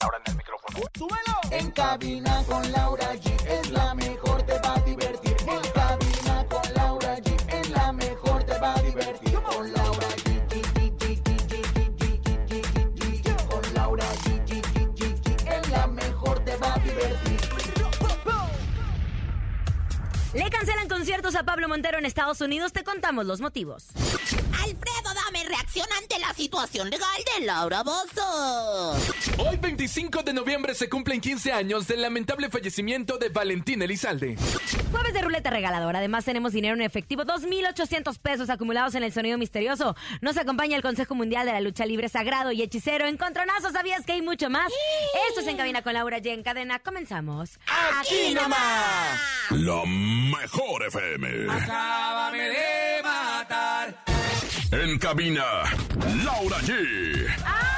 Ahora en el micrófono. ¡Súbelo! En cabina con Laura G es la mejor, te va a divertir. En cabina con Laura G es la mejor, te va a divertir. Con Laura G. Con Laura G. Es la mejor, te va a divertir. Le cancelan conciertos a Pablo Montero en Estados Unidos. Te contamos los motivos. Reacción ante la situación legal de Laura Bozo. Hoy 25 de noviembre se cumplen 15 años del lamentable fallecimiento de Valentín Elizalde. Jueves de ruleta regaladora. Además, tenemos dinero en efectivo, 2.800 pesos acumulados en el sonido misterioso. Nos acompaña el Consejo Mundial de la Lucha Libre Sagrado y Hechicero. Encontronazos, ¿sabías que hay mucho más? Esto es En Cabina con Laura G. En cadena. Comenzamos. ¡Aquí nomás! La mejor FM. Acábame de. En cabina, Laura G. ¡Ay,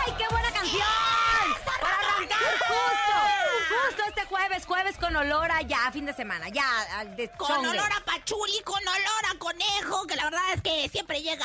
justo, este jueves, jueves con olor a ya, fin de semana, ya, al de Con chongue. olor a pachuli, con olor a conejo, que la verdad es que siempre llega,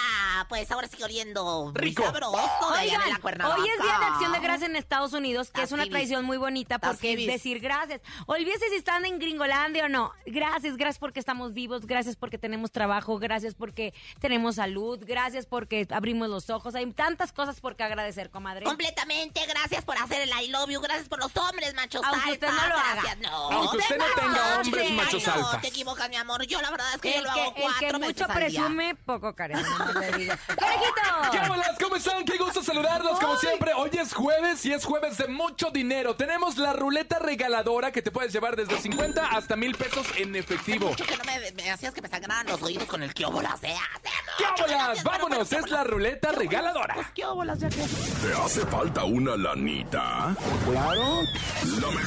pues ahora sigue oliendo Rico. sabroso de allá de Oigan, la hoy es Día de Acción de Gracias en Estados Unidos, que es una tradición muy bonita porque es decir gracias. Olvídese si están en Gringolandia o no. Gracias, gracias porque estamos vivos, gracias porque tenemos trabajo, gracias porque tenemos salud, gracias porque abrimos los ojos. Hay tantas cosas por qué agradecer, comadre. Completamente, gracias por hacer el I love you, gracias por los hombres machos Aunque usted no lo haga. No, Aunque usted no tenga hombres machos no, alfas. te equivocas, mi amor. Yo la verdad es que yo lo hago el cuatro que veces mucho al día. presume, poco carece. no diga. ¿Qué ¡Conejito! bolas? ¿Cómo están? Qué gusto saludarlos como siempre. Hoy es jueves y es jueves de mucho dinero. Tenemos la ruleta regaladora que te puedes llevar desde 50 hasta mil pesos en efectivo. Mucho que no me, me hacías que me sangraran los oídos con el ¿eh? ¿Qué no bolas? hacías, pero Vámonos, es la ruleta regaladora. Pues qué bolas. ¿Te hace falta una lanita? Claro. La mejor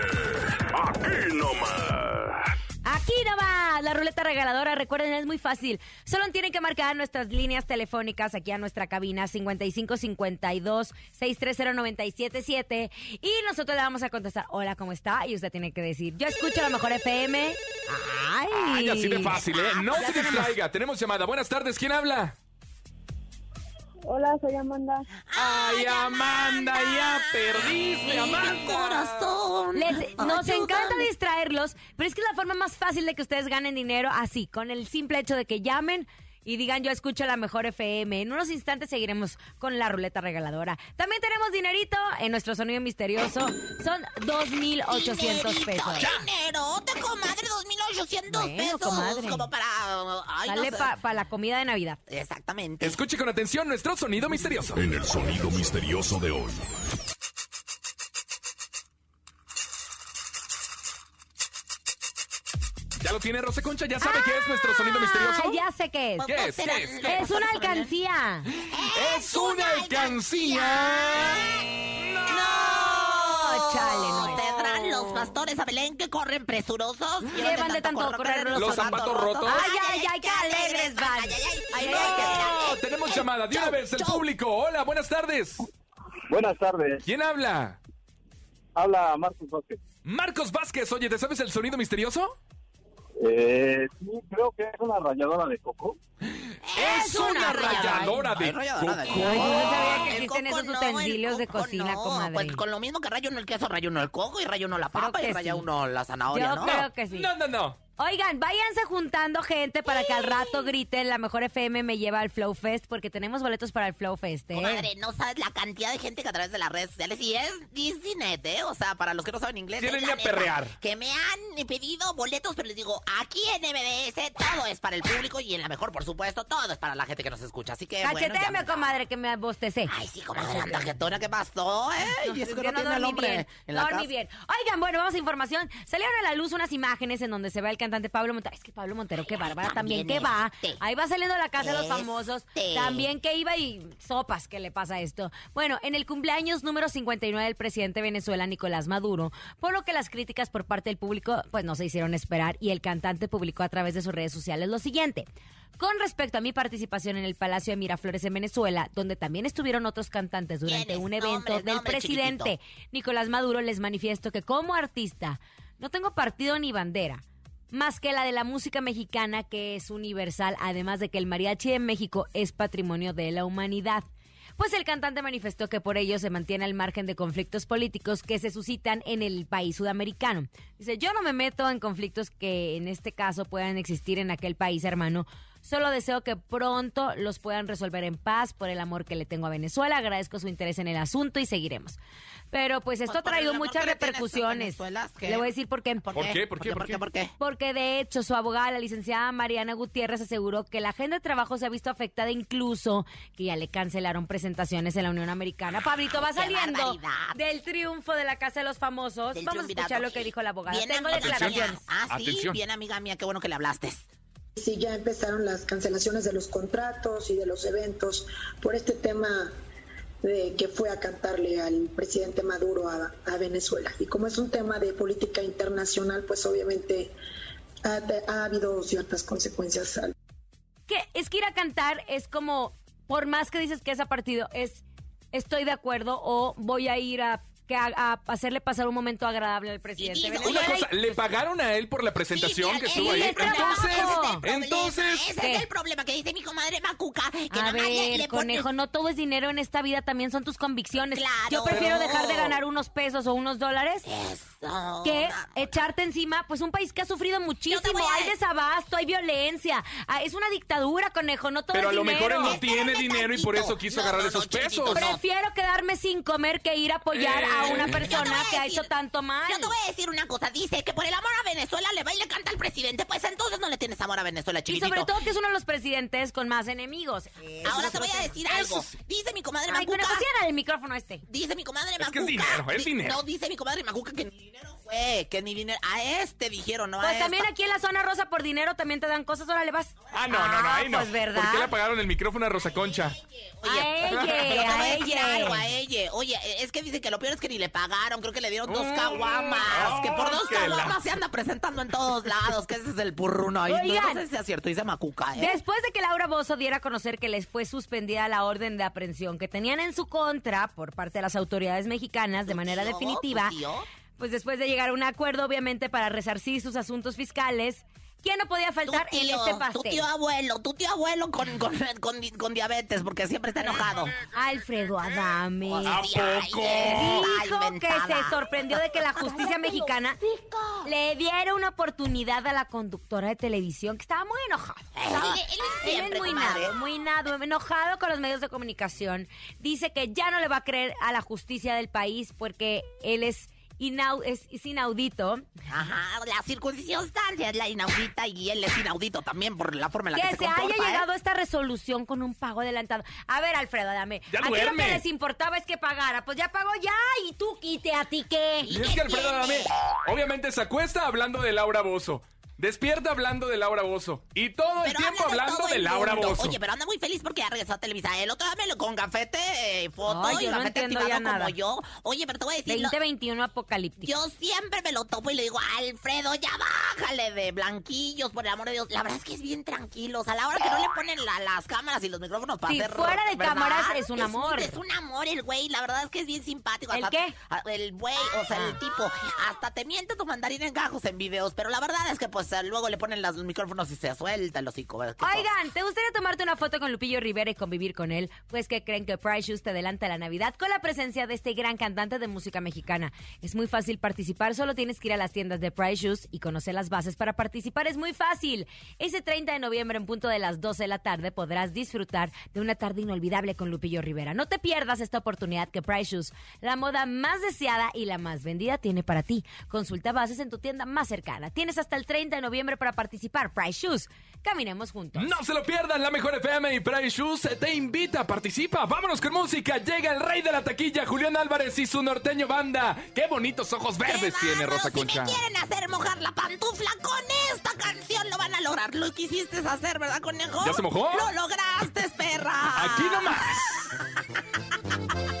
Aquí nomás, la ruleta regaladora, recuerden, es muy fácil. Solo tienen que marcar nuestras líneas telefónicas aquí a nuestra cabina 5552 630 977 y nosotros le vamos a contestar, hola, ¿cómo está? Y usted tiene que decir, yo escucho la mejor FM. Ay, Ay, así de fácil, ¿eh? No se distraiga. Tenemos llamada. Buenas tardes, ¿quién habla? Hola, soy Amanda. Ay, Amanda, ya perdiste, Mi Amanda. corazón. Les- nos Ayúdame. encanta distraerlos, pero es que es la forma más fácil de que ustedes ganen dinero así, con el simple hecho de que llamen y digan yo escucho la mejor FM. En unos instantes seguiremos con la ruleta regaladora. También tenemos dinerito en nuestro sonido misterioso. Son 2.800 pesos. Dinero, te comadre, 2.800 Bueno, pesos. comadre. Como para... Ay, no Sale sé. para la comida de Navidad. Exactamente. Escuche con atención nuestro sonido misterioso. En el sonido misterioso de hoy. ¿Ya lo tiene Rosa Concha? ¿Ya sabe qué es nuestro sonido misterioso? Ah, ya sé qué es. ¿Qué es? ¿Qué es? ¿Qué Es una alcancía. ¡Es una alcancía! No, chale, no es. ¿Tendrán los pastores a Belén que corren presurosos? Llevan de tanto correr los Los zapatos rotos. Ay, ay, ay, qué alegres van. Ay, ay, ay. Ay, Ay, no. Tenemos llamada de una vez el público. Hola, buenas tardes. Buenas tardes. ¿Quién habla? Habla Marcos Vázquez. Marcos Vázquez. Oye, ¿te sabes el sonido misterioso? Eh, sí, creo que es una ralladora de coco. Es una ralladora de ralladora de coco. Ay, yo no sabía que El existen coco esos no, utensilios de coco cocina, no. comadre. Pues con lo mismo que rayo uno el queso, rayo uno el coco y rayo uno la papa y que raya sí. uno la zanahoria, Yo ¿no? creo que sí. No, no, no. Oigan, váyanse juntando gente para que al rato griten la mejor FM me lleva al Flow Fest porque tenemos boletos para el Flow Fest, ¿eh? Comadre, no sabes la cantidad de gente que a través de las redes sociales, y es Disneynet, ¿eh? O sea, para los que no saben inglés. Ir a perrear. Que me han pedido boletos, pero les digo, aquí en MBS todo es para el público y en la mejor, por supuesto, todo es para la gente que nos escucha. Así que, bueno, Cachetéame, ya- comadre, que me bostecé. Ay, sí, comadre, anda jetona, ¿qué pasó, eh? Y es que Yo no tiene el hombre bien, en la dormí casa. bien. Oigan, bueno, vamos a información. Salieron a la luz unas imágenes en donde se ve al cantante Pablo Montero. Es que Pablo Montero, qué bárbara, también, que va. este. Ahí va saliendo la casa de los famosos. Este. También que iba y sopas, ¿qué le pasa esto? Bueno, en el cumpleaños número 59 del presidente de Venezuela, Nicolás Maduro, por lo que las críticas por parte del público, pues no se hicieron esperar y el cantante publicó a través de sus redes sociales lo siguiente. Con respecto a mi participación en el Palacio de Miraflores en Venezuela, donde también estuvieron otros cantantes durante un evento del presidente chiquitito. Nicolás Maduro, les manifiesto que como artista no tengo partido ni bandera, más que la de la música mexicana que es universal, además de que el mariachi en México es patrimonio de la humanidad. Pues el cantante manifestó que por ello se mantiene al margen de conflictos políticos que se suscitan en el país sudamericano. Dice, yo no me meto en conflictos que en este caso puedan existir en aquel país, hermano. Solo deseo que pronto los puedan resolver en paz por el amor que le tengo a Venezuela. Agradezco su interés en el asunto y seguiremos. Pero pues esto Pues ha traído muchas repercusiones. Le voy a decir por qué. ¿Por qué? ¿Por qué? ¿Por qué? ¿Por qué? Porque de hecho su abogada, la licenciada Mariana Gutiérrez, aseguró que la agenda de trabajo se ha visto afectada incluso que ya le cancelaron presentaciones en la Unión Americana. Pablito va saliendo del triunfo de la Casa de los Famosos. Del Vamos a escuchar lo que dijo la abogada. Bien, Tengo amiga declaraciones. mía. Ah, sí, Atención. bien, amiga mía, qué bueno que le hablaste. Sí, ya empezaron las cancelaciones de los contratos y de los eventos por este tema de que fue a cantarle al presidente Maduro a, Venezuela. Y como es un tema de política internacional, pues obviamente ha, ha habido ciertas consecuencias Que es que ir a cantar es como, por más que dices que es a partido, es estoy de acuerdo o voy a ir a, que a, a hacerle pasar un momento agradable al presidente. Y- y- Venezuela. Una cosa, le pagaron a él por la presentación Sí, que estuvo ahí. Entonces, problema, entonces, Ese ¿Qué? es el problema que dice mi comadre Macuca. Que A le- ver, pone- conejo, no todo es dinero en esta vida, también son tus convicciones. Claro. Yo prefiero Pero- dejar de ganar unos pesos o unos dólares Eso. que vamos. echarte encima, pues un país que ha sufrido muchísimo. A Hay desabasto, hay violencia, ah, es una dictadura, conejo, no todo pero a es lo mejor él dinero. no tiene Espérame dinero y por eso quiso No, agarrar no, esos pesos. Prefiero quedarme sin comer que ir a apoyar a Eh. una persona a que ha hecho tanto mal. Yo te voy a decir una cosa. Dice que por el amor a Venezuela le va y le canta al presidente. Pues entonces no le tienes amor a Venezuela, Y chiquitito. sobre todo que es uno de los presidentes con más enemigos. Ahora te voy a decir algo. Dice mi comadre Ay, Macuca. cierra el micrófono este. Dice mi comadre Es Macuca. que es dinero, es Di- dinero. No, dice mi comadre Macuca que ni dinero fue, que ni dinero. A este dijeron, no a Pues esta. también aquí en la zona rosa por dinero también te dan cosas, órale vas. Ah, no, no, no, ahí no. Pues verdad. ¿Por qué le apagaron el micrófono a Rosa Concha? Oye, A ella, a ella. algo a ella. Oye, es que dice que lo peor es que ni le pagaron. Creo que le dieron dos Mm. caguamas. Que por dos la- caguamas se anda presentando en todos lados. Que ese es el purruno ahí. No, Oigan. no sé si es cierto. Dice Macuca, ¿eh? Después de que Laura Bozo diera a conocer que les fue suspendida la orden de aprehensión que tenían en su contra por parte de las autoridades mexicanas de ¿Tu manera tío? definitiva, ¿Tu tío? Pues después de llegar a un acuerdo, obviamente, para resarcir sus asuntos fiscales, ¿quién no podía faltar tu en tío, este Tu pastel? tío abuelo, tu tío abuelo con, con, con, di- con diabetes, porque siempre está enojado. Alfredo Adame. Dijo que se sorprendió de que la justicia mexicana le diera una oportunidad a la conductora de televisión, que estaba muy enojada. Él- él es muy nado, muy nado, enojado con los medios de comunicación. Dice que ya no le va a creer a la justicia del país porque él es, inau- es, es inaudito. Ajá, la circunstancia es la inaudita y él es inaudito también por la forma en la que, Que se se haya ¿eh? llegado a esta resolución con un pago adelantado. A ver, Alfredo, dame. Ya Aquí lo que les importaba es que pagara. Pues ya pagó ya. ¿Y tú quite a ti qué? Y es que Alfredo Adame, obviamente se acuesta hablando de Laura Bozo. Despierta hablando de Laura Bozo. Y todo el Pero tiempo habla hablando de el Laura. Bozo. Oye, pero anda muy feliz porque ya regresó a Televisa. El otro dámelo con gafete, eh, foto Ay, y yo no gafete entiendo activado ya nada. como yo. Oye, pero te voy a decir... lo- 2021 apocalíptico. Yo siempre me lo topo y le digo, Alfredo, ya bájale de blanquillos, por el amor de Dios. La verdad es que es bien tranquilo. O sea, a la hora que no le ponen la- las cámaras y los micrófonos para Sí, hacer. fuera de ¿verdad? cámaras es un amor. Es un amor el güey. La verdad es que es bien simpático. ¿El Hasta- qué? El güey, o sea, el tipo. Hasta te miente tu mandarín en gajos en videos. Pero la verdad es que, pues, luego le ponen los micrófonos y se suelta el hocico. Oigan, ¿te gustaría tomarte una foto con Lupillo Rivera y convivir con él? Pues que creen que Price Shoes te adelanta la Navidad con la presencia de este gran cantante de música mexicana. Es muy fácil participar, solo tienes que ir a las tiendas de Price Shoes y conocer las bases para participar. Es muy fácil. Ese 30 de noviembre en punto de las 12 de la tarde podrás disfrutar de una tarde inolvidable con Lupillo Rivera. No te pierdas esta oportunidad que Price Shoes, la moda más deseada y la más vendida, tiene para ti. Consulta bases en tu tienda más cercana. Tienes hasta el 30 de noviembre para participar. Price Shoes. Caminemos juntos. No se lo pierdan, la mejor FM y Price Shoes te invita, participa. Vámonos con música. Llega el rey de la taquilla, Julián Álvarez y su norteño banda. Qué bonitos ojos verdes ¡Qué tiene! Rosa Concha. Si me quieren hacer mojar la pantufla con esta canción, lo van a lograr. Lo quisiste hacer, ¿verdad, conejo? ¿Ya se mojó? Lo lograste, perra. Aquí nomás.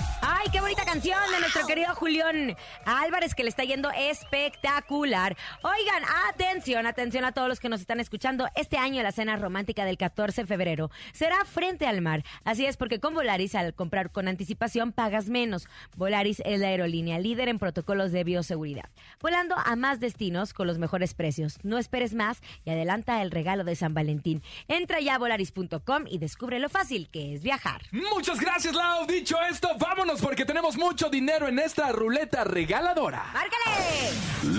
Ay, qué bonita canción de nuestro querido Julián Álvarez que le está yendo espectacular. Oigan, atención, atención a todos los que nos están escuchando. Este año la cena romántica del 14 de febrero será frente al mar. Así es porque con Volaris al comprar con anticipación pagas menos. Volaris es la aerolínea líder en protocolos de bioseguridad. Volando a más destinos con los mejores precios. No esperes más y adelanta el regalo de San Valentín. Entra ya a volaris.com y descubre lo fácil que es viajar. Muchas gracias, Lau. Dicho esto, vámonos porque tenemos mucho dinero en esta ruleta regaladora. ¡Márcale!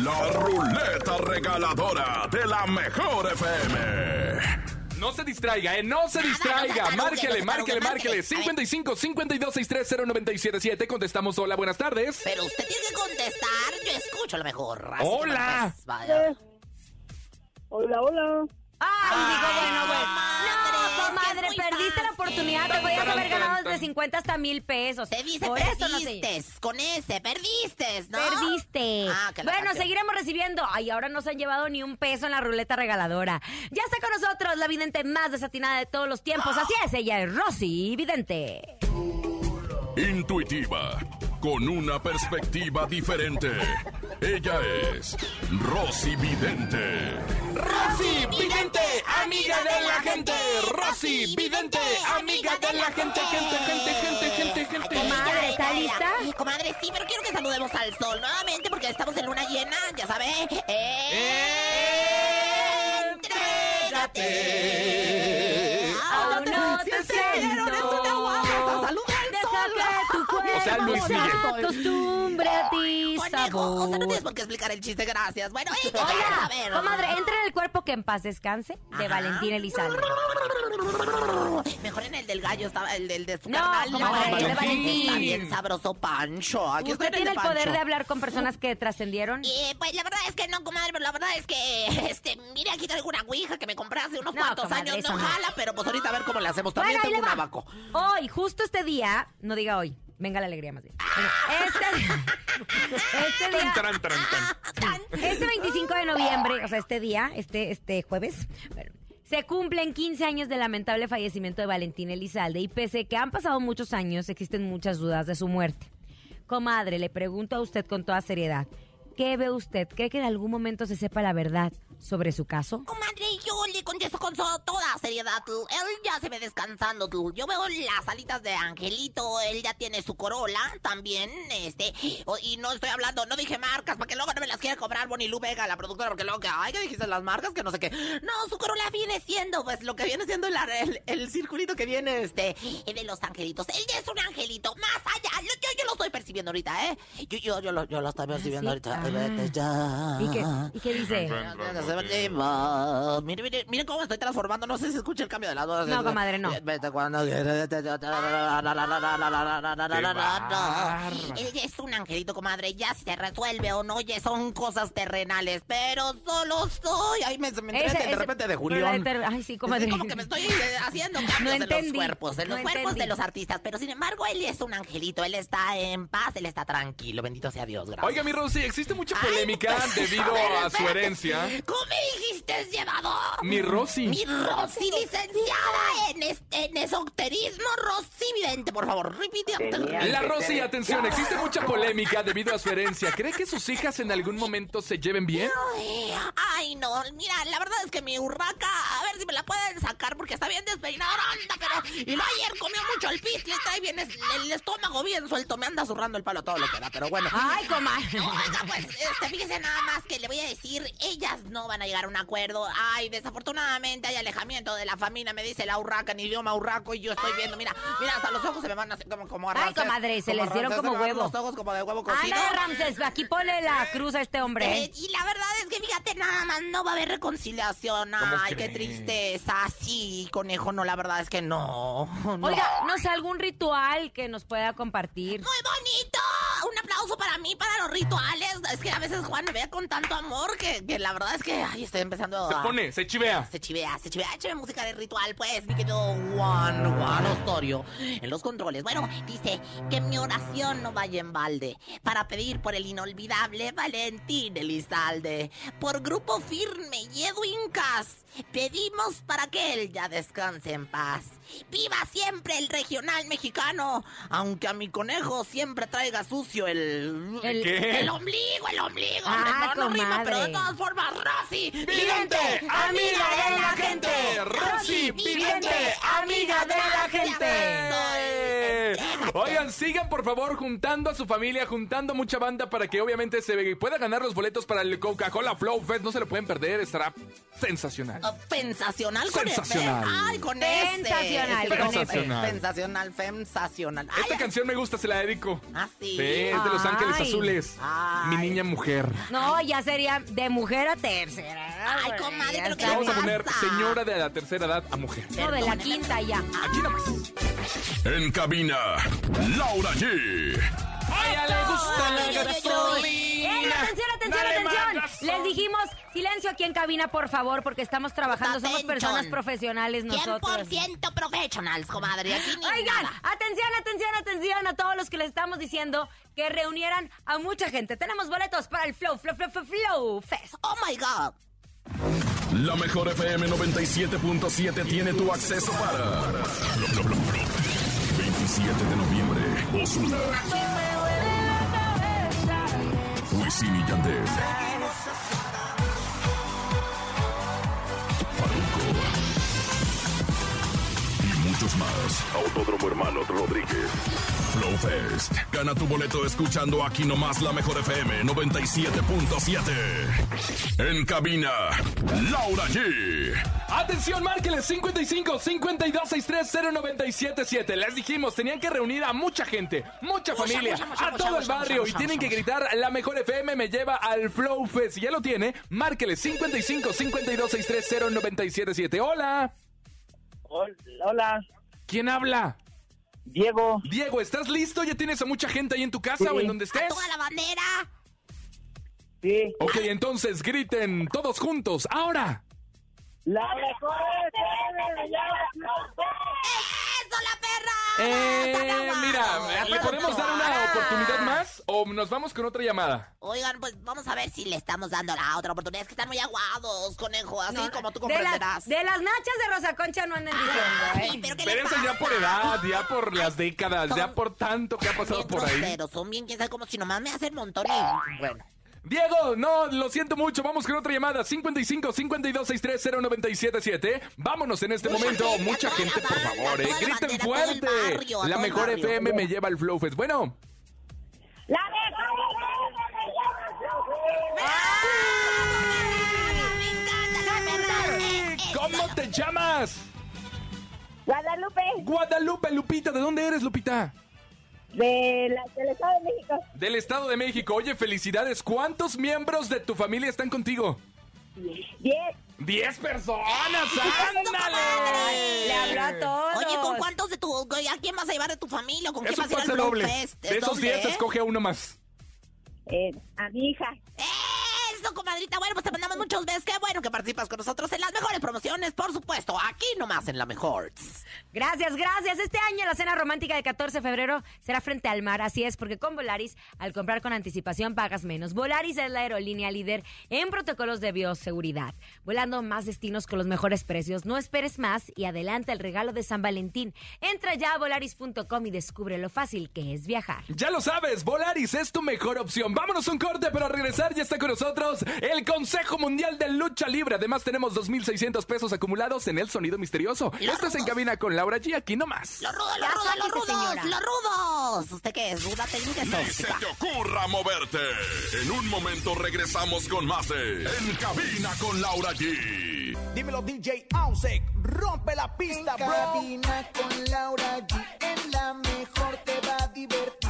La ruleta regaladora de la mejor FM. No se distraiga, ¿eh? No se Nada, distraiga. no Márquele, márquele, márquele. tarugue. 55 52 630 977. Contestamos hola, buenas tardes. Pero usted tiene que contestar. Yo escucho lo mejor. Así Hola. vaya. Hola, hola. Ay, digo, bueno, bueno. comadre, No, comadre, perdiste la oportunidad. Te podías haber ganado desde 50 hasta mil pesos. Te dice Por eso no sé. perdiste. Con ese, perdiste, ¿no? Perdiste. Ah, bueno, canción. seguiremos recibiendo. Ay, ahora no se han llevado ni un peso en la ruleta regaladora. Ya está con nosotros la vidente más desatinada de todos los tiempos. Así es, ella es Rosy Vidente. Intuitiva, con una perspectiva diferente. Ella es Rosy Vidente. Rosy, vidente, amiga de la gente. Rosy, vidente, amiga de la gente. Gente, gente, gente, gente, gente. Comadre, ¿está lista? Comadre, sí, pero quiero que saludemos al sol nuevamente porque estamos en luna llena, ya sabe. Entrégate. Aún no te siento. Sea, Luis Miguel. acostumbre a ti, o sea, no tienes por qué explicar el chiste, gracias. Bueno, y a Hola, ver. comadre, entra en el cuerpo que en paz descanse de Ajá. Valentín Elizalde. Mejor en el del gallo estaba el del de su No, carnal. comadre, el de Está Valentín. bien sabroso Pancho. Aquí ¿Usted en tiene el de poder de hablar con personas que trascendieron? Eh, pues la verdad es que no, comadre, pero la verdad es que, este, mire, aquí traigo una ouija que me compré hace unos No, cuantos comadre, años. eso No no. jala, pero pues ahorita a ver cómo le hacemos. También Bueno, ahí tengo un le va. abaco. Hoy, justo este día, no diga hoy, venga la alegría más bien. Este, este día, este 25 de noviembre, o sea, este día, este, este jueves, bueno, se cumplen 15 años del lamentable fallecimiento de Valentín Elizalde y pese que han pasado muchos años, existen muchas dudas de su muerte. Comadre, le pregunto a usted con toda seriedad, ¿qué ve usted? ¿Cree que en algún momento se sepa la verdad sobre su caso? Comadre, yo le contesto con toda seriedad. tú. Él ya se ve descansando. tú. Yo veo las alitas de Angelito. Él ya tiene su corola también. Este. Y no estoy hablando, no dije marcas, para que luego no me las quiera cobrar Bonnie Vega, la productora, porque luego que, ay, que dijiste las marcas, que no sé qué. No, su corola viene siendo, pues lo que viene siendo el, el, el circulito que viene, este, de los angelitos. Él ya es un angelito, más allá. Yo, yo, yo lo estoy percibiendo ahorita, ¿eh? Yo, yo, yo, lo, yo lo estoy percibiendo sí? ahorita. Ah. Vete ya. ¿Y qué, y qué dice? Mire, mire, miren cómo me estoy transformando. No sé si se escucha el cambio de las voz. No, comadre, no. Vete cuando es un angelito, comadre. Ya se resuelve o no, ya son cosas terrenales. Pero solo soy. Ay, me, me Ese- de repente de Julián. la Ay, sí, comadre. Es como que me estoy eh, haciendo cambios No en los cuerpos, en los no cuerpos entendí. de los artistas. Pero sin embargo, él es un angelito. Él está en paz, él está tranquilo. Bendito sea Dios, gracias. Oiga, mi Rosy, existe mucha Ay, polémica pues, debido ver, a su herencia. ¿Cómo me dijiste, llevador? Mi Rosy. Mi Rosy, licenciada en, este, en esoterismo, Rosy Vidente, por favor, repite. La Rosy, atención, existe mucha polémica debido a su herencia. ¿Cree que sus hijas en algún momento se lleven bien? Ay, Ay, no, mira, la verdad es que mi urraca, a ver si me la pueden sacar, porque que está bien despeinado, anda, pero... Y no ayer comió mucho el pis, le trae bien es- el, estómago bien suelto, me anda zurrando el palo todo lo que da, pero bueno. Ay, comadre. Oiga, pues, este, fíjese nada más que le voy a decir, ellas no van a llegar a un acuerdo. Ay, desafortunadamente hay alejamiento de la familia, me dice la urraca en idioma urraco y yo estoy viendo, mira, mira, hasta los ojos se me van a hacer como, como a Ay, comadre, se como les dieron como huevo. Los ojos como de huevo cocido. Ándale, Ramses, aquí ponle la cruz a este hombre. Eh, ¿eh? y la verdad es que fíjate, nada más no va a haber reconciliación. ¿Cómo Ay, qué tristeza. Sí, conejo, no, la verdad es que no. no. Oiga, no sé, algún ritual que nos pueda compartir. Muy bonito. Un aplauso para mí, para los rituales. Es que a veces Juan me ve con tanto amor que, que la verdad es que ay, estoy empezando Se a... pone, se chivea. Se chivea, se chivea. Échame música de ritual, pues, mi querido Juan, Juan Osorio. En los controles. Bueno, dice que mi oración no vaya en balde. Para pedir por el inolvidable Valentín Elizalde. Por Grupo Firme y Edwin Cas. Pedimos para que él ya descanse en paz. ¡Viva siempre el regional mexicano! Aunque a mi conejo siempre traiga sucio el... El- ¿Qué? El ombligo, el ombligo. Ah, no, no rima, pero de todas formas, Rosy. ¡Vidente, amiga de la gente! ¡Rosy, vidente, amiga de la gente! Oigan, sigan por favor juntando a su familia, juntando mucha banda para que obviamente se pueda ganar los boletos para el Coca-Cola Flow Fest. No se lo pueden perder, estará sensacional. Oh, Sensacional con Sensacional. Ay, con Sensacional, ese. con Sensacional. Sensacional, sensacional. Ay, Esta ay, canción me gusta, se la dedico. Ah, sí. Sí, es de Los Ángeles Ay. Azules. Ay. Mi niña mujer. No, ya sería de mujer a tercera. Ay, comadre, pero ¿qué está Vamos a poner señora de la tercera edad a mujer. No, de la quinta ya. Aquí nomás. En cabina, Laura G. A ella le gusta la ¡Ey, gasolina. atención, atención, atención! gasolina. Les dijimos silencio aquí en cabina, por favor, porque estamos trabajando, somos Atención. personas profesionales nosotros. 100% professionals, comadre. Aquí ni Oigan, nada. atención, atención, atención a todos los que les estamos diciendo que reunieran a mucha gente. Tenemos boletos para el Flow, Flow, Flow, Flow, Flow Fest. Oh my God. La mejor FM 97.7 tiene tu acceso para. 27 de noviembre, Osuna. Wisin y Yandel. Muchos más. Autódromo Hermanos Rodríguez. Flow Fest. Gana tu boleto escuchando aquí nomás la mejor FM 97.7. En cabina, Laura G. Atención, márqueles 55 52 63 0977. Les dijimos, tenían que reunir a mucha gente, mucha familia, mucha, mucha, a mucha, todo el barrio mucha, y mucha, tienen que gritar la mejor FM me lleva al Flow Fest. Si ya lo tiene, márqueles 55 52 63 0977. Hola. Hola, ¿Quién habla? Diego. Diego, ¿estás listo? ¿Ya tienes a mucha gente ahí en tu casa Sí. o en donde A estés? toda la bandera. Sí. Ok, entonces griten todos juntos. Ahora. La mejor ¡Eso, la perra! Eh, mira, ¿le podemos dar una Ah. oportunidad más o nos vamos con otra llamada? Oigan, pues vamos a ver si le estamos dando la otra oportunidad. Es que están muy aguados, conejo, así No, como tú de, las, comprenderás. de las nachas de Rosa Concha no anden diciendo, ¿eh? pero ¿qué Pero eso ya por edad, ya por las décadas, ya por tanto que ha pasado por ahí. son bien, quién sabe cómo si nomás me hacen montón y bueno. Diego, no, lo siento mucho, vamos con otra llamada. 55 52 63 0977. Vámonos en este Mucha momento, gente, mucha gente, por favor, eh. Griten bandera, fuerte. barrio, La mejor. FM me lleva al Flow Fest. Bueno, La Me. ¿cómo te llamas? Guadalupe, Guadalupe, Lupita, ¿de dónde eres, Lupita? De la, del Estado de México. Del Estado de México. Oye, felicidades. ¿Cuántos miembros de tu familia están contigo? Diez. ¡Diez personas! ¡Ándale! Le habló a todos. Oye, ¿con cuántos de tu... ¿A quién vas a llevar de tu familia? ¿o ¿Con quién vas a ir al doble. Fest? De ¿Es esos doble, 10 eh? escoge a uno más. Eh, a mi hija. Eso, comadrita. Bueno, pues te mandamos muchos besos. Qué bueno que participas con nosotros en las mejores promociones, por supuesto. Aquí nomás en la mejor. Gracias, gracias. Este año la cena romántica del 14 de febrero será frente al mar. Así es, porque con Volaris, al comprar con anticipación, pagas menos. Volaris es la aerolínea líder en protocolos de bioseguridad. Volando más destinos con los mejores precios. No esperes más y adelanta el regalo de San Valentín. Entra ya a volaris.com y descubre lo fácil que es viajar. Ya lo sabes, Volaris es tu mejor opción. Vámonos un corte, pero al regresar ya está con nosotros el Consejo Mundial de Lucha Libre. Además, tenemos 2.600 pesos acumulados en el sonido misterioso. Estás en cabina con Laura G. Aquí nomás. Los rudos, los Ya rudos, los sáquese, rudos, señora. los rudos. ¿Usted qué es? ¿Ruda técnica? Ni se te ocurra moverte. En un momento regresamos con más de En cabina con Laura G. Dímelo DJ Ausek, rompe la pista, En bro. cabina con Laura G. En la mejor te va a divertir.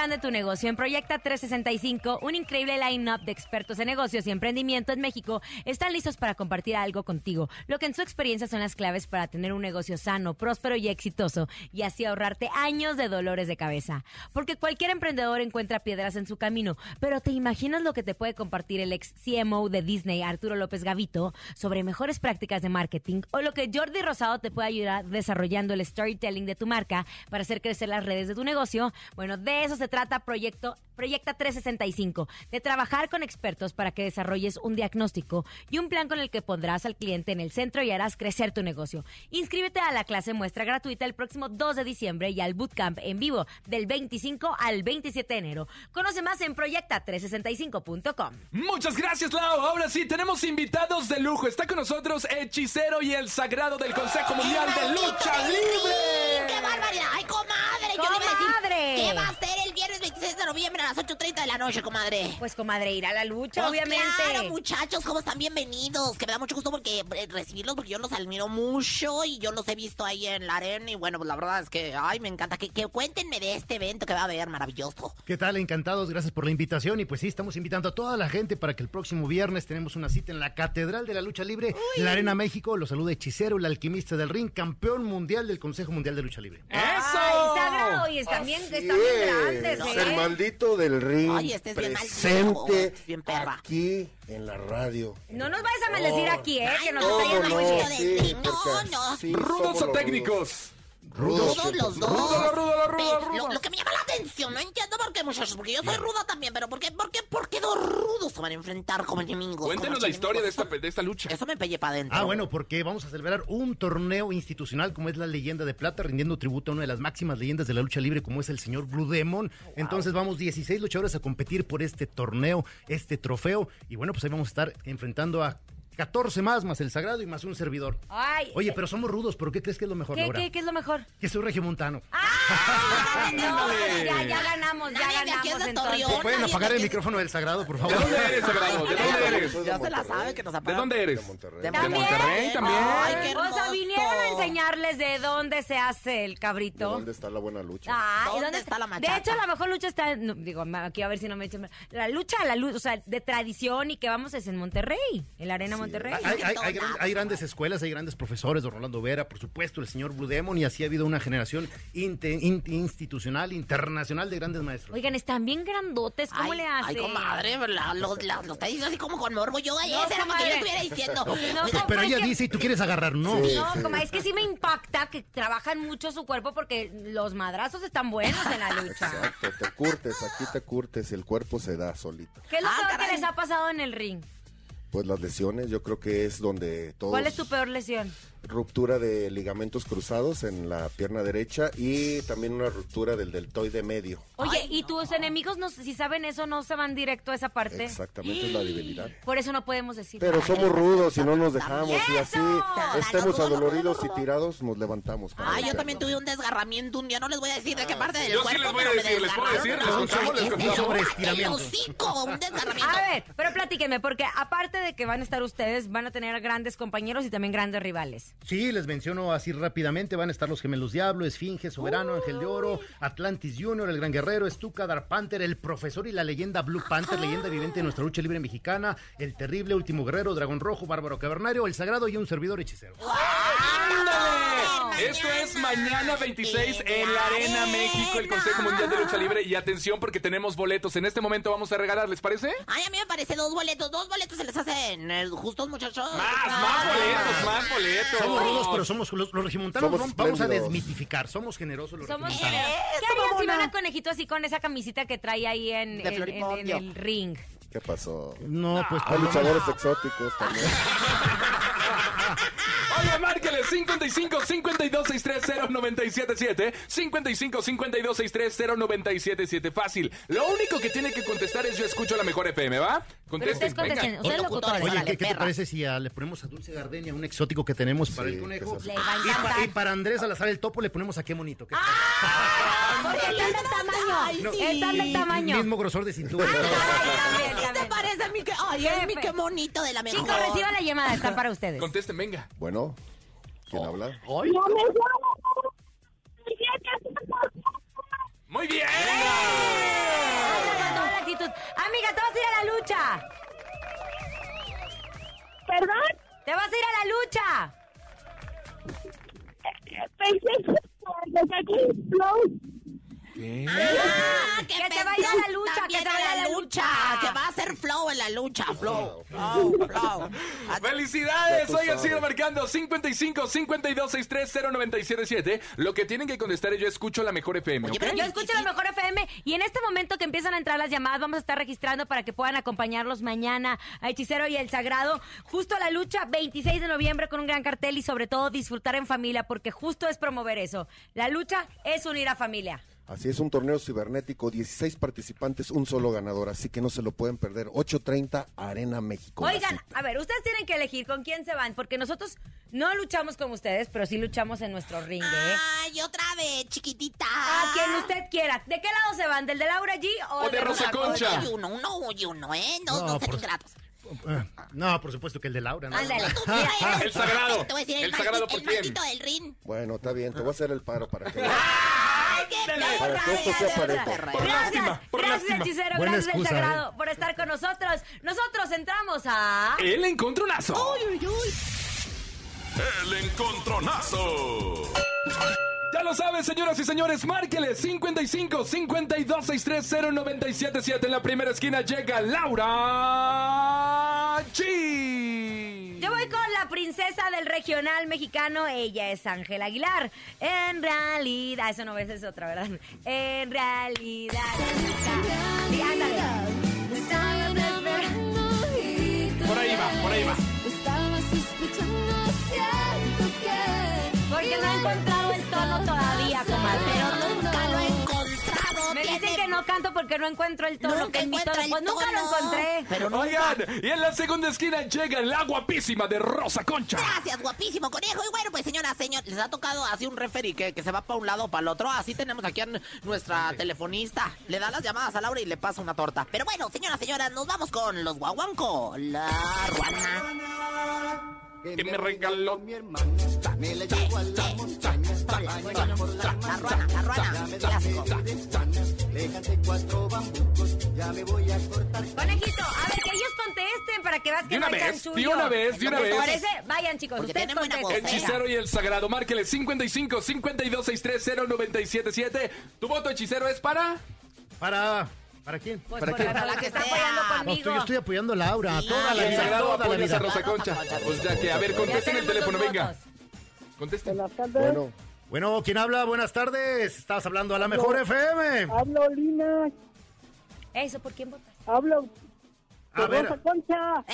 Plan de tu negocio? En Proyecta 365, un increíble line-up de expertos en negocios y emprendimiento en México están listos para compartir algo contigo, lo que en su experiencia son las claves para tener un negocio sano, próspero y exitoso y así ahorrarte años de dolores de cabeza. Porque cualquier emprendedor encuentra piedras en su camino, pero ¿te imaginas lo que te puede compartir el ex CMO de Disney, Arturo López Gavito, sobre mejores prácticas de marketing o lo que Jordi Rosado te puede ayudar desarrollando el storytelling de tu marca para hacer crecer las redes de tu negocio? Bueno, de eso se trata Proyecto Proyecta 365, de trabajar con expertos para que desarrolles un diagnóstico y un plan con el que pondrás al cliente en el centro y harás crecer tu negocio. Inscríbete a la clase muestra gratuita el próximo 2 de diciembre y al bootcamp en vivo del 25 al 27 de enero. Conoce más en proyecta365.com. Muchas gracias, Lau. Ahora sí, tenemos invitados de lujo. Está con nosotros Hechicero y el Sagrado del Consejo Mundial de Lucha Libre. ¡Qué barbaridad! ¡Ay, comadre! Yo le iba a decir, ¡Comadre! ¿Qué va a ser el viernes 26 de noviembre a las 8.30 de la noche, comadre? Pues comadre, ir a la lucha, Pues obviamente. Claro, muchachos, ¿cómo están bienvenidos? Que me da mucho gusto porque eh, recibirlos porque yo los admiro mucho y yo los he visto ahí en la arena y bueno, pues la verdad es que, ay, me encanta. Que, que cuéntenme de este evento que va a haber, maravilloso. ¿Qué tal? Encantados, gracias por la invitación. Y pues sí, estamos invitando a toda la gente para que el próximo viernes tenemos una cita en la Catedral de la Lucha Libre, en la Arena México. Los saluda Hechicero, el alquimista del ring, campeón mundial del Consejo Mundial de Lucha Libre. Ay, están bien, Así están bien es. grandes, El ¿eh? maldito del ring Ay, este es bien presente maldito, bien perra. aquí en la radio. No nos vayas a maldecir aquí, ¿eh? Que nos no, está yendo no, muy no, bien. sí, No, no. sí ¿Rudos o técnicos? Rudos. Rudos los dos. Rudo, rudo, rudo, Lo, rudo. lo que me llama la atención, no entiendo por qué, muchachos, porque yo soy ruda también, pero ¿por qué, por qué, por qué dos rudos se van a enfrentar como enemigos? Cuéntenos como la historia de esta, de esta lucha. Eso me pelle para adentro. Ah, bueno, porque vamos a celebrar un torneo institucional como es la Leyenda de Plata, rindiendo tributo a una de las máximas leyendas de la lucha libre como es el señor Blue Demon. Entonces vamos 16 luchadores a competir por este torneo, este trofeo. Y bueno, pues ahí vamos a estar enfrentando a 14 más, más el Sagrado y más un servidor. Ay, Oye, pero somos rudos, ¿pero qué crees que es lo mejor, ¿qué, Laura? qué, qué es lo mejor? Que soy regiomontano. Ay, no, ya, ya ganamos, ya Nadie de aquí es ganamos de entonces. Torreón. ¿Pueden nadie apagar de el aquí- micrófono del Sagrado, por ¿De favor? dónde eres, Sagrado? ¿De dónde eres? De Ya se la Monterrey. sabe que nos ¿De dónde De eres? Monterrey. De ¿De Monterrey también? Ay, qué O sea, hermoso. vinieron a enseñarles de dónde se hace el ¿De cabrito. dónde está la buena lucha? Ah, ¿y ¿Dónde está la De machaca? hecho, la mejor lucha está, no, digo, ma- aquí a ver si no me echan. La lucha, la lucha, o sea, de tradición y que vamos es en Monterrey, en la Arena Monterrey. Hay, hay- hay gran- hay grandes escuelas, hay grandes profesores, don Rolando Vera, por supuesto, el señor Blue Demon, y así ha habido una generación in- institucional, internacional de grandes maestros. Oigan, están bien grandotes, ¿cómo ay, le hacen? Ay, comadre, la- los, la- lo está diciendo así como con morbo. Yo, ay, No, era lo que yo estuviera diciendo. No, Pero ella que- dice, y tú quieres agarrar, no. Sí. No, es que sí me impacta que trabajan mucho su cuerpo porque los madrazos están buenos en la lucha. Exacto, te curtes, aquí te curtes el cuerpo se da solito. ¿Qué es lo Ah, que les ha pasado en el ring? Pues las lesiones, yo creo que es donde todos... ¿Cuál es tu peor lesión? Ruptura de ligamentos cruzados en la pierna derecha y también una ruptura del deltoide medio. Oye, Ay, ¿y no. tus enemigos, no, si saben eso, no se van directo a esa parte? Exactamente, es la debilidad. Por eso no podemos decir. Pero somos rudos y no nos dejamos y así estemos adoloridos y tirados, nos levantamos. para Ay, yo también tuve un desgarramiento un día. No les voy a decir de qué parte del Yo sí cuerpo, les voy a pero me les puedo decir, les contamos, un desgarramiento. A ver, pero platíquenme, porque aparte de que van a estar ustedes, van a tener grandes compañeros y también grandes rivales. Sí, les menciono así rápidamente. Van a estar los Gemelos Diablo, Esfinge, Soberano, Ángel de Oro, Atlantis Junior, El Gran Guerrero, Estuca, Dark Panther, El Profesor y la leyenda Blue Panther, leyenda viviente de nuestra lucha libre mexicana, El Terrible, Último Guerrero, Dragón Rojo, Bárbaro Cavernario, El Sagrado y un servidor hechicero. ¡Ándale! Esto es mañana 26 en la Arena México, el Consejo Mundial de Lucha Libre. Y atención porque tenemos boletos. En este momento vamos a regalar, ¿les parece? Ay, a mí me parece dos boletos. Dos boletos se les hacen eh, justos, muchachos. Más, más boletos, más boletos. Somos rudos, pero somos los, los regimontanos. Somos vamos- a desmitificar. Somos generosos los Somos regimontanos. ¿Qué harías si ven a Conejito así con esa camisita que trae ahí en, en- en- en el ring? ¿Qué pasó? No, pues Hay luchadores exóticos también. Oye, márqueles 55 52 630 977 55 52 630 977 Fácil. Lo único que tiene que contestar es yo escucho la mejor FM, ¿va? Pero ustedes contesten, ustedes locutores. Oye, ¿qué, qué te parece si ah, le ponemos a Dulce Gardenia un exótico que tenemos para Sí, el conejo? Le va a Y, pa- y para Andrés Salazar el topo le ponemos a qué bonito. ¿qué Porque están de tamaño. No, Están de y- tamaño. Mismo grosor de cintura. Ay, también, ¿Qué te parece a mí que... Ay, a mí qué bonito de la mejor. Chicos, reciban la llamada, están para ustedes. Contesten, venga. Bueno, ¿quién habla? Ay, Muy bien. La actitud. Amiga, te vas a ir a la lucha. ¿Perdón? Te vas a ir a la lucha. Pensé que aquí, Ah, Que se vaya a la lucha, que se vaya a la lucha. Que va a hacer flow en la lucha, flow. Flow, flow. ¡Felicidades! Oigan, sabes. sigan marcando 55 52 630 977 Lo que tienen que contestar es yo escucho la mejor FM, Oye, ¿ok? pero Yo escucho la mejor FM y en este momento que empiezan a entrar las llamadas vamos a estar registrando para que puedan acompañarlos mañana a Hechicero y El Sagrado justo a la lucha 26 de noviembre con un gran cartel y sobre todo disfrutar en familia porque justo es promover eso. La lucha es unir a familia. Así es, un torneo cibernético, 16 participantes, un solo ganador, así que no se lo pueden perder. 8.30 Arena México. Oigan, a ver, ustedes tienen que elegir con quién se van porque nosotros no luchamos con ustedes, pero sí luchamos en nuestro ring, ¿eh? Ay, otra vez, chiquitita. A quien usted quiera. ¿De qué lado se van? ¿Del de Laura G o, O de Rosa Concha. Y uno, uno y uno, ¿eh? No, No, no, sean por- ingratos. Ah, No, por supuesto que el de Laura. ¿no? Ándale. Mira, El sagrado. Te voy a decir, el, El sagrado, ¿por el maldito del ring. Bueno, está bien, te voy a hacer el paro para que... ¡Ay, qué Ándale. perra, Para que esto sea qué parejo. perra. Por Gracias, lástima, por gracias lástima. hechicero, Buena gracias el excusa, ¿eh? sagrado por estar con nosotros. Nosotros entramos a... El encontronazo. El encontronazo. Ya lo saben, señoras y señores, márqueles 55 52 630 977 En la primera esquina llega Laura G. Yo voy con la princesa del regional mexicano, ella es Ángela Aguilar. En realidad, eso no ves, es otra, ¿verdad? En realidad. Sí. Por ahí va, por ahí va. Porque no he encontrado el tono todavía, comadre. Que no canto porque no encuentro el tono. Nunca que mi tono. Pues nunca lo encontré. Pero nunca. Oigan, y en la segunda esquina llega la guapísima de Rosa Concha. Gracias, guapísimo conejo. Y bueno, pues señoras, señor, les ha tocado así un referee que, que se va para un lado o para el otro. Así tenemos aquí a nuestra telefonista. Le da las llamadas a Laura y le pasa una torta. Pero bueno, señoras, señoras, nos vamos con los guaguanco. La ruana. Que me regaló. Me la llevo a la montaña. La ruana, la ruana. Para que veas que De una no hay vez, de una vez, de una ¿Les vez. parece? Vayan, chicos, Porque ustedes buena voz. El hechicero y el sagrado. Márqueles 55 52 630 977 Tu voto hechicero es para. ¿Para, ¿para quién? Pues ¿Para quién? la Para que que está apoyando No, conmigo. estoy- yo estoy apoyando a Laura Sí, toda la vida, sagrado toda la a vida. Rosa Concha. Pues ya que, a ver, contesten el teléfono, venga. Contesten. Buenas tardes. Bueno, Bueno, ¿quién habla? Buenas tardes. Estás hablando a la mejor FM. Hablo, Lina. Eso, ¿por quién votas? Hablo. A ver. Concha.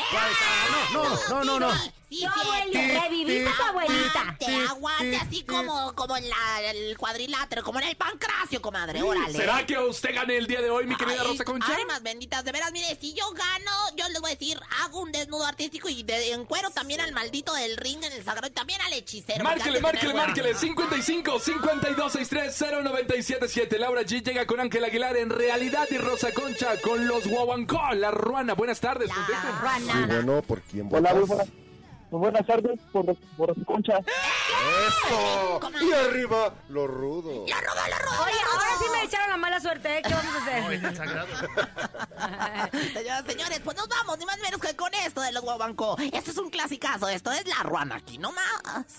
No, no, no, no. Sí, sí, abuelita, reviviste a tu abuelita. Te aguante así como, como en la, el cuadrilátero, como en el pancracio, comadre. Órale. ¿Será que usted gane el día de hoy, mi querida Ay, Rosa Concha? Ánimas benditas, de veras, mire, si yo gano, yo les voy a decir, hago un desnudo artístico y de, encuero también al maldito del ring en el sagrado y también al hechicero. Márquele, márquele, márquele. 55 52 630 977 Laura G llega con Ángel Aguilar en realidad y Rosa Concha con los Guaguancó. La Ruana. Buenas tardes, sí, Ruana. bueno, ¿por quién Hola, votas? muy buenas, tardes, por, por concha. ¡Eso! Y arriba, lo rudo. Oye, ahora sí me echaron la mala suerte, ¿eh? ¿Qué vamos a hacer? Señoras, señores, pues nos vamos, ni más ni menos que con esto de los guabanco. Esto es un clasicazo, esto es la ruana aquí nomás.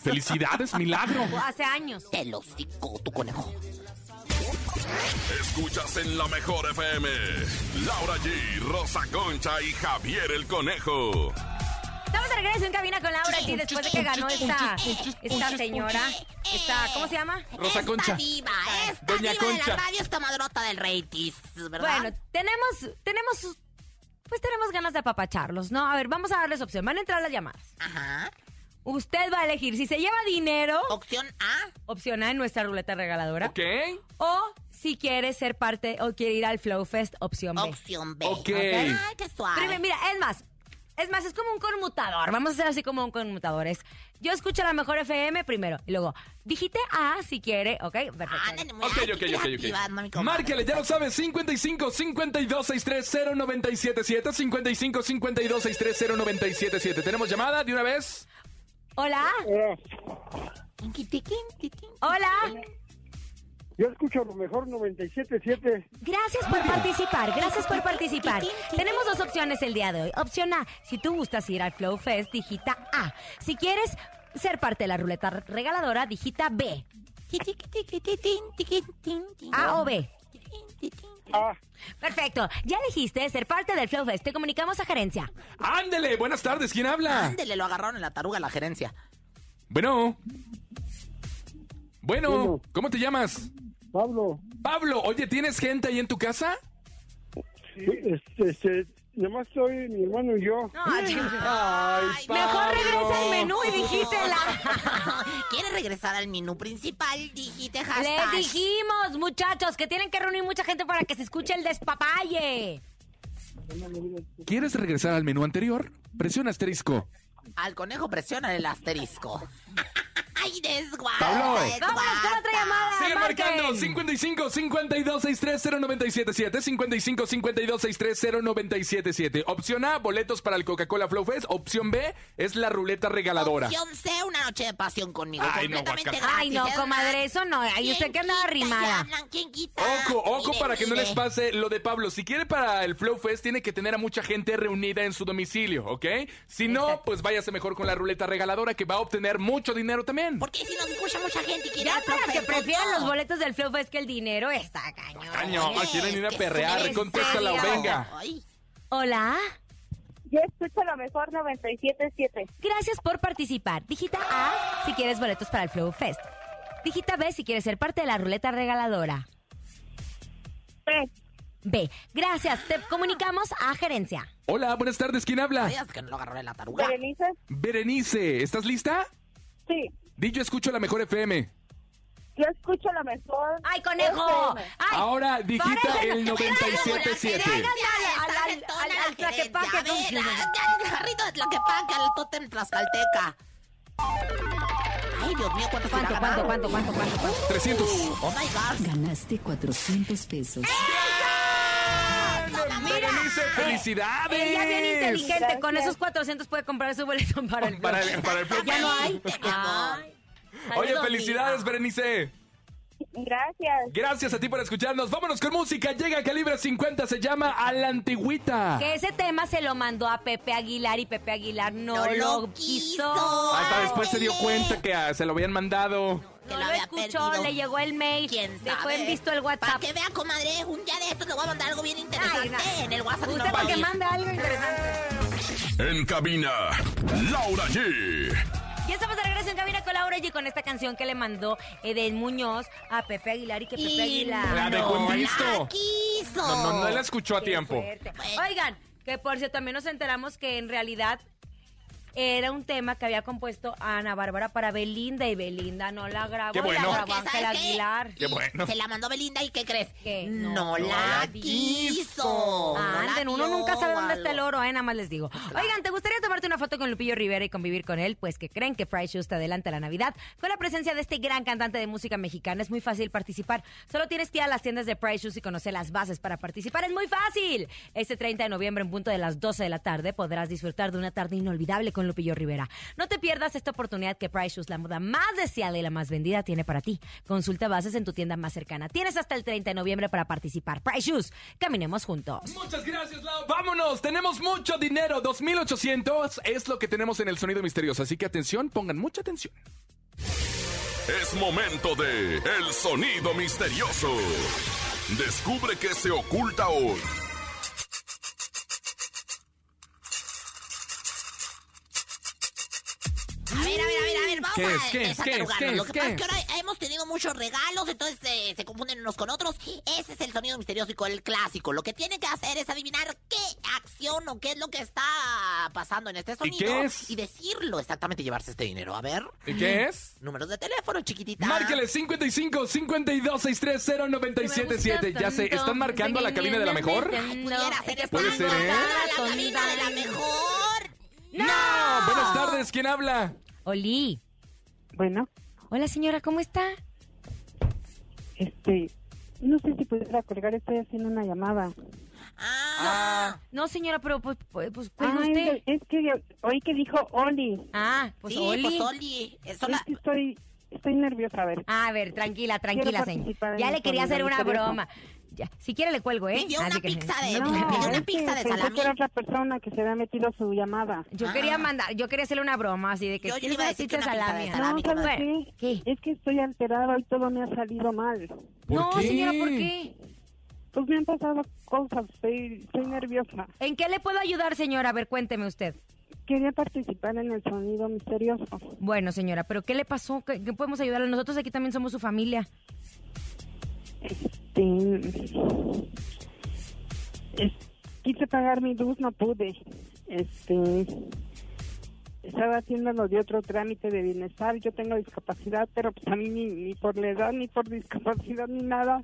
Felicidades, milagro. Hace años. Te lo cico, tu conejo. Escuchas en la mejor FM. Laura G, Rosa Concha y Javier el Conejo. Estamos de regreso en cabina con Laura G después de que ganó esta, esta señora. Esta, ¿cómo se llama? Rosa Concha. Esta diva, esta Doña diva de Concha. la radio, esta madrota del Reitis, ¿verdad? Bueno, tenemos, tenemos, pues tenemos ganas de apapacharlos, ¿no? A ver, vamos a darles opción. Van a entrar las llamadas. Ajá. Usted va a elegir si se lleva dinero. Opción A. Opción A en nuestra ruleta regaladora. Ok. O si quiere ser parte o quiere ir al Flow Fest, opción B. Opción B. Ok. Ay, qué suave. Pero mira, es más, es más, es como un conmutador. Vamos a hacer así como un conmutador. Es, yo escucho la mejor FM primero y luego digite A si quiere, ¿ok? Perfecto. Ándale, muy Ok, ok, ok, creativa, no, mi comadre. Márquele, ya lo sabes, 55 52 63 0977 55 52 63 0977 ¿Tenemos llamada de una vez? Hola. Tiquín. Hola. Yo escucho a lo mejor 97.7. Gracias por participar, gracias por participar. Tenemos dos opciones el día de hoy. Opción A, si tú gustas ir al Flow Fest, digita A. Si quieres ser parte de la ruleta regaladora, digita B. A o B. Ah, Perfecto. Ya elegiste ser parte del Flow Fest. Te comunicamos a gerencia. Ándele, buenas tardes, ¿quién habla? Ándele, lo agarraron en la taruga la gerencia. Bueno. Bueno, Bueno. ¿cómo te llamas? Pablo, Pablo, oye, ¿tienes gente ahí en tu casa? sí, este, este, nomás soy mi hermano y yo. Ay, Mejor regresa al menú y digítela. ¿Quieres regresar al menú principal? Dijiste Les hashtag. dijimos, muchachos, que tienen que reunir mucha gente para que se escuche el despapalle. ¿Quieres regresar al menú anterior? Presiona asterisco. Al conejo presiona el asterisco. ¡Ay, desguaza! Pablo. Vámonos con otra llamada. Sigue marquen. marcando 55 52 63 0977 55 52 63 0977 Opción A, boletos para el Coca-Cola Flow Fest. Opción B es la ruleta regaladora. Opción C, una noche de pasión conmigo. Ay, no. Ay, no, comadre, eso no. Ay, usted ¿quién que andaba arrimada. Ojo, ojo Mire, para que no les pase lo de Pablo. Si quiere para el Flow Fest, tiene que tener a mucha gente reunida en su domicilio, ¿ok? Si no, Exacto. pues váyase mejor con la ruleta regaladora que va a obtener mucho dinero también. Porque si nos escucha mucha gente y quiere Ya para que prefieran los boletos del Flow Fest que el dinero, está cañón. Caño, Oye, quieren ir a es perrear, es contéstala o venga. Ay, Hola. Yo escucho a lo mejor 97.7. Gracias por participar. Digita A si quieres boletos para el Flow Fest. Digita B si quieres ser parte de la ruleta regaladora. B. B. Gracias. Te comunicamos a gerencia. Hola, buenas tardes, ¿quién habla? Sabías que no lo agarró en la taruga. Berenice. Berenice, ¿estás lista? Sí. Di yo escucho la mejor FM. Yo escucho a lo mejor. ¡Ay, conejo! FM. ¡Ay! Ahora digita el 97.7. Tráiganme al- al- al- al- al Tlaquepaque, el jarrito de Tlaquepaque, al tótem Tlaxcalteca. Ay, Dios mío, ¿cuánto ¿Cuánto, cuánto, cuánto, cuánto, cuánto, cuánto? 300. Oh my God. Ganaste 400 pesos. Berenice, felicidades. Ella bien inteligente. Gracias. Con esos 400 puede comprar su boleto para el Para el, para el Ya no hay. Ay. Oye, felicidades. Berenice. Gracias. Gracias a ti por escucharnos. Vámonos con música. Llega Calibre 50, se llama A la Antigüita. Que ese tema se lo mandó a Pepe Aguilar y Pepe Aguilar no, No lo quiso. Hasta después se dio cuenta que ah, se lo habían mandado. Que No lo lo había escuchó, perdido. le llegó el mail. ¿Quién sabe? en visto el Para WhatsApp. que vea, comadre, un día de estos le voy a mandar algo bien interesante Ay, en el WhatsApp. Usted para que manda algo interesante. En cabina, Laura G. Ya estamos de regreso en cabina con Laura y con esta canción que le mandó Eden Muñoz a Pepe Aguilar y que Pepe Y Aguilar. La dejó en no visto. la quiso. No, no, no la escuchó a Qué tiempo. Bueno. Oigan, que por cierto también nos enteramos que en realidad era un tema que había compuesto Ana Bárbara para Belinda y Belinda no la grabó, Qué bueno. la grabó Porque, Ángel ¿sabes qué? Aguilar. Qué bueno. Se la mandó Belinda y ¿qué crees? ¿Qué? No, No, la la quiso. No la Anden, uno dio, nunca sabe dónde está el oro, eh, nada más les digo. Oigan, ¿te gustaría tomarte una foto con Lupillo Rivera y convivir con él? Pues que creen que Price Shoes te adelanta la Navidad. Con la presencia de este gran cantante de música mexicana es muy fácil participar. Solo tienes que ir a las tiendas de Price Shoes y conocer las bases para participar. Es muy fácil. Este 30 de noviembre en punto de las 12 de la tarde podrás disfrutar de una tarde inolvidable con con Lupillo Rivera. No te pierdas esta oportunidad que Price Shoes, la moda más deseada y la más vendida, tiene para ti. Consulta bases en tu tienda más cercana. Tienes hasta el 30 de noviembre para participar. Price Shoes, caminemos juntos. Muchas gracias, Lau. Vámonos, tenemos mucho dinero. 2800 es lo que tenemos en el sonido misterioso. Así que atención, pongan mucha atención. Es momento de El Sonido Misterioso. Descubre qué se oculta hoy. Ver, vamos ¿Qué es? a ¿Qué es? empezar ¿Qué es? arrugarnos. ¿Qué es? Lo que ¿Qué pasa es que es? ahora hemos tenido muchos regalos, entonces eh, se confunden unos con otros. Ese es el sonido misterioso y con el clásico. Lo que tiene que hacer es adivinar qué acción o qué es lo que está pasando en este sonido. qué es? Y decirlo exactamente, llevarse este dinero. A ver. ¿Y qué es? Números de teléfono, chiquitita. Márquele 55 52 630 977. Ya sé, ¿están marcando a la cabina de la mejor? Pudiera ser Puede esta ser, ¿eh? la cabina de la mejor. ¡No! Buenas tardes, ¿quién habla? Oli. Bueno, Hola, señora, ¿cómo está? este, no sé si pudiera colgar, estoy haciendo una llamada. Ah, No, señora, pero pues, pues, pues Ah, cuelgue es, que- es que oí que dijo Oli. Ah, pues sí, Oli. pues Oli. Es Es sola- que estoy, estoy nerviosa, a ver. A ver, tranquila, tranquila, señora. Ya le quería hacer una broma. Ya, si quiere le cuelgo, ¿eh? Pidió Así una que- pizza de, No, pidió una es que pizza de pensé salami. que era otra persona que se había metido su llamada. Yo Ah. quería mandar, yo quería hacerle una broma así de que Yo- yo ¿quieres iba a decir que pizza de salami? No, ¿sabes Bueno, qué? Es que estoy alterada y todo me ha salido mal. ¿Por No, qué? señora, ¿por qué? Pues me han pasado cosas, estoy, estoy nerviosa. ¿En qué le puedo ayudar, señora? A ver, cuénteme usted. Quería participar en el sonido misterioso. Bueno, señora, pero ¿qué le pasó? ¿Qué, qué podemos ayudarle? Nosotros aquí también somos su familia. Este, es- quise pagar mi luz, no pude. Este, estaba haciendo lo de otro trámite de bienestar. Yo tengo discapacidad, pero pues a mí ni, ni por la edad, ni por discapacidad, ni nada,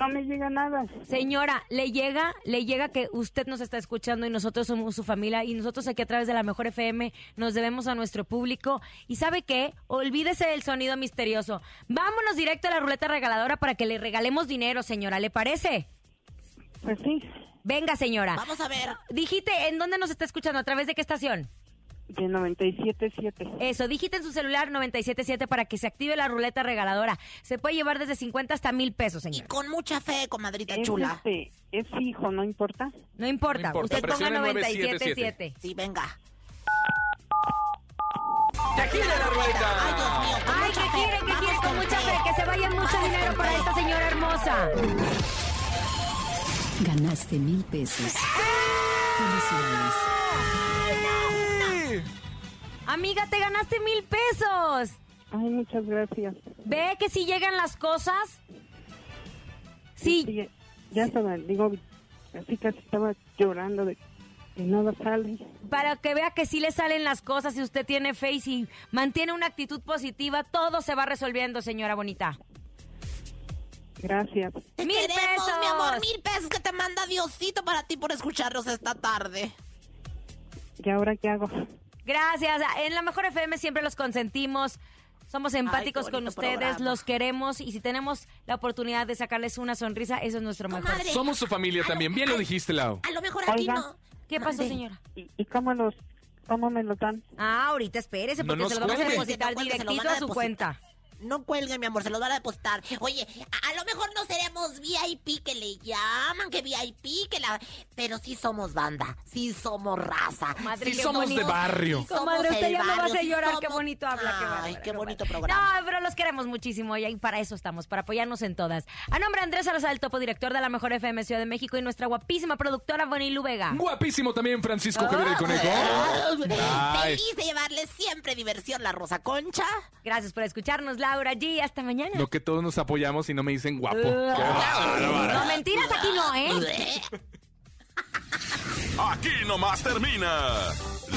no me llega nada. Señora, le llega, le llega que usted nos está escuchando y nosotros somos su familia y nosotros aquí a través de la Mejor FM nos debemos a nuestro público. ¿Y sabe qué? Olvídese del sonido misterioso. Vámonos directo a la ruleta regaladora para que le regalemos dinero, señora. ¿Le parece? Pues sí, Venga, señora. Vamos a ver. Dijiste, ¿en dónde nos está escuchando? ¿A través de qué estación? De 97.7. Eso, dígite en su celular 977 para que se active la ruleta regaladora. Se puede llevar desde 50 hasta mil pesos, Y señora. con mucha fe, comadrita Es, chula. este, es fijo, ¿no importa? No importa, No importa, usted ponga presione 977. Sí, venga. ¡De aquí de la rueda! Ay, Dios mío. con Ay, mucha ¿qué fe. quiere? ¿Qué Vamos quiere? Con mucha fe. que se vaya mucho Vamos dinero para fe. esta señora hermosa. Ganaste mil pesos. Felicidades. Amiga, te ganaste mil pesos. Ay, muchas gracias. ¿Ve que si llegan las cosas? Sí, Sí, ya estaba, digo, así casi estaba llorando de que nada sale. para que vea que sí le salen las cosas, si usted tiene fe y si mantiene una actitud positiva, todo se va resolviendo, señora bonita. Gracias. Te ¡Mil queremos, pesos! mi amor. Mil pesos que te manda Diosito para ti por escucharnos esta tarde. ¿Y ahora qué hago? Gracias. En la Mejor FM siempre los consentimos. Somos empáticos con ustedes, programa. los queremos y si tenemos la oportunidad de sacarles una sonrisa, eso es nuestro mejor. Somos su familia también. Bien lo dijiste, Lau. A lo mejor aquí Oiga. no. ¿Qué pasó, señora? ¿Y, y cómo los, cómo me los dan? Ah, ahorita espérese No porque nos se lo vamos a depositar se lo directito a a su cuenta. No cuelguen, mi amor, se los van a depositar. Oye, a, a lo mejor no seremos VIP que le llaman, que VIP, que la... Pero sí somos banda, sí somos raza. Madre, Sí qué somos de barrio. Sí somos usted ya me va a barrio, llorar. Qué somos- bonito habla, qué Ay, bárbaro, qué bonito programa. No, pero los queremos muchísimo y ahí para eso estamos, para apoyarnos en todas. A nombre de Andrés Salazar, el topo director de la Mejor FM Ciudad de México y nuestra guapísima productora Bonilu Vega. Guapísimo también Francisco Javier el Conejo. Feliz de llevarles siempre diversión la Rosa Concha. Gracias por escucharnos, Laura G. Hasta mañana. Lo que todos nos apoyamos y no me dicen guapo. No, mentiras aquí no, ¿eh? Aquí nomás termina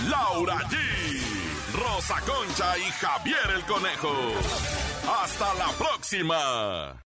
Laura G, Rosa Concha y Javier el Conejo. Hasta la próxima.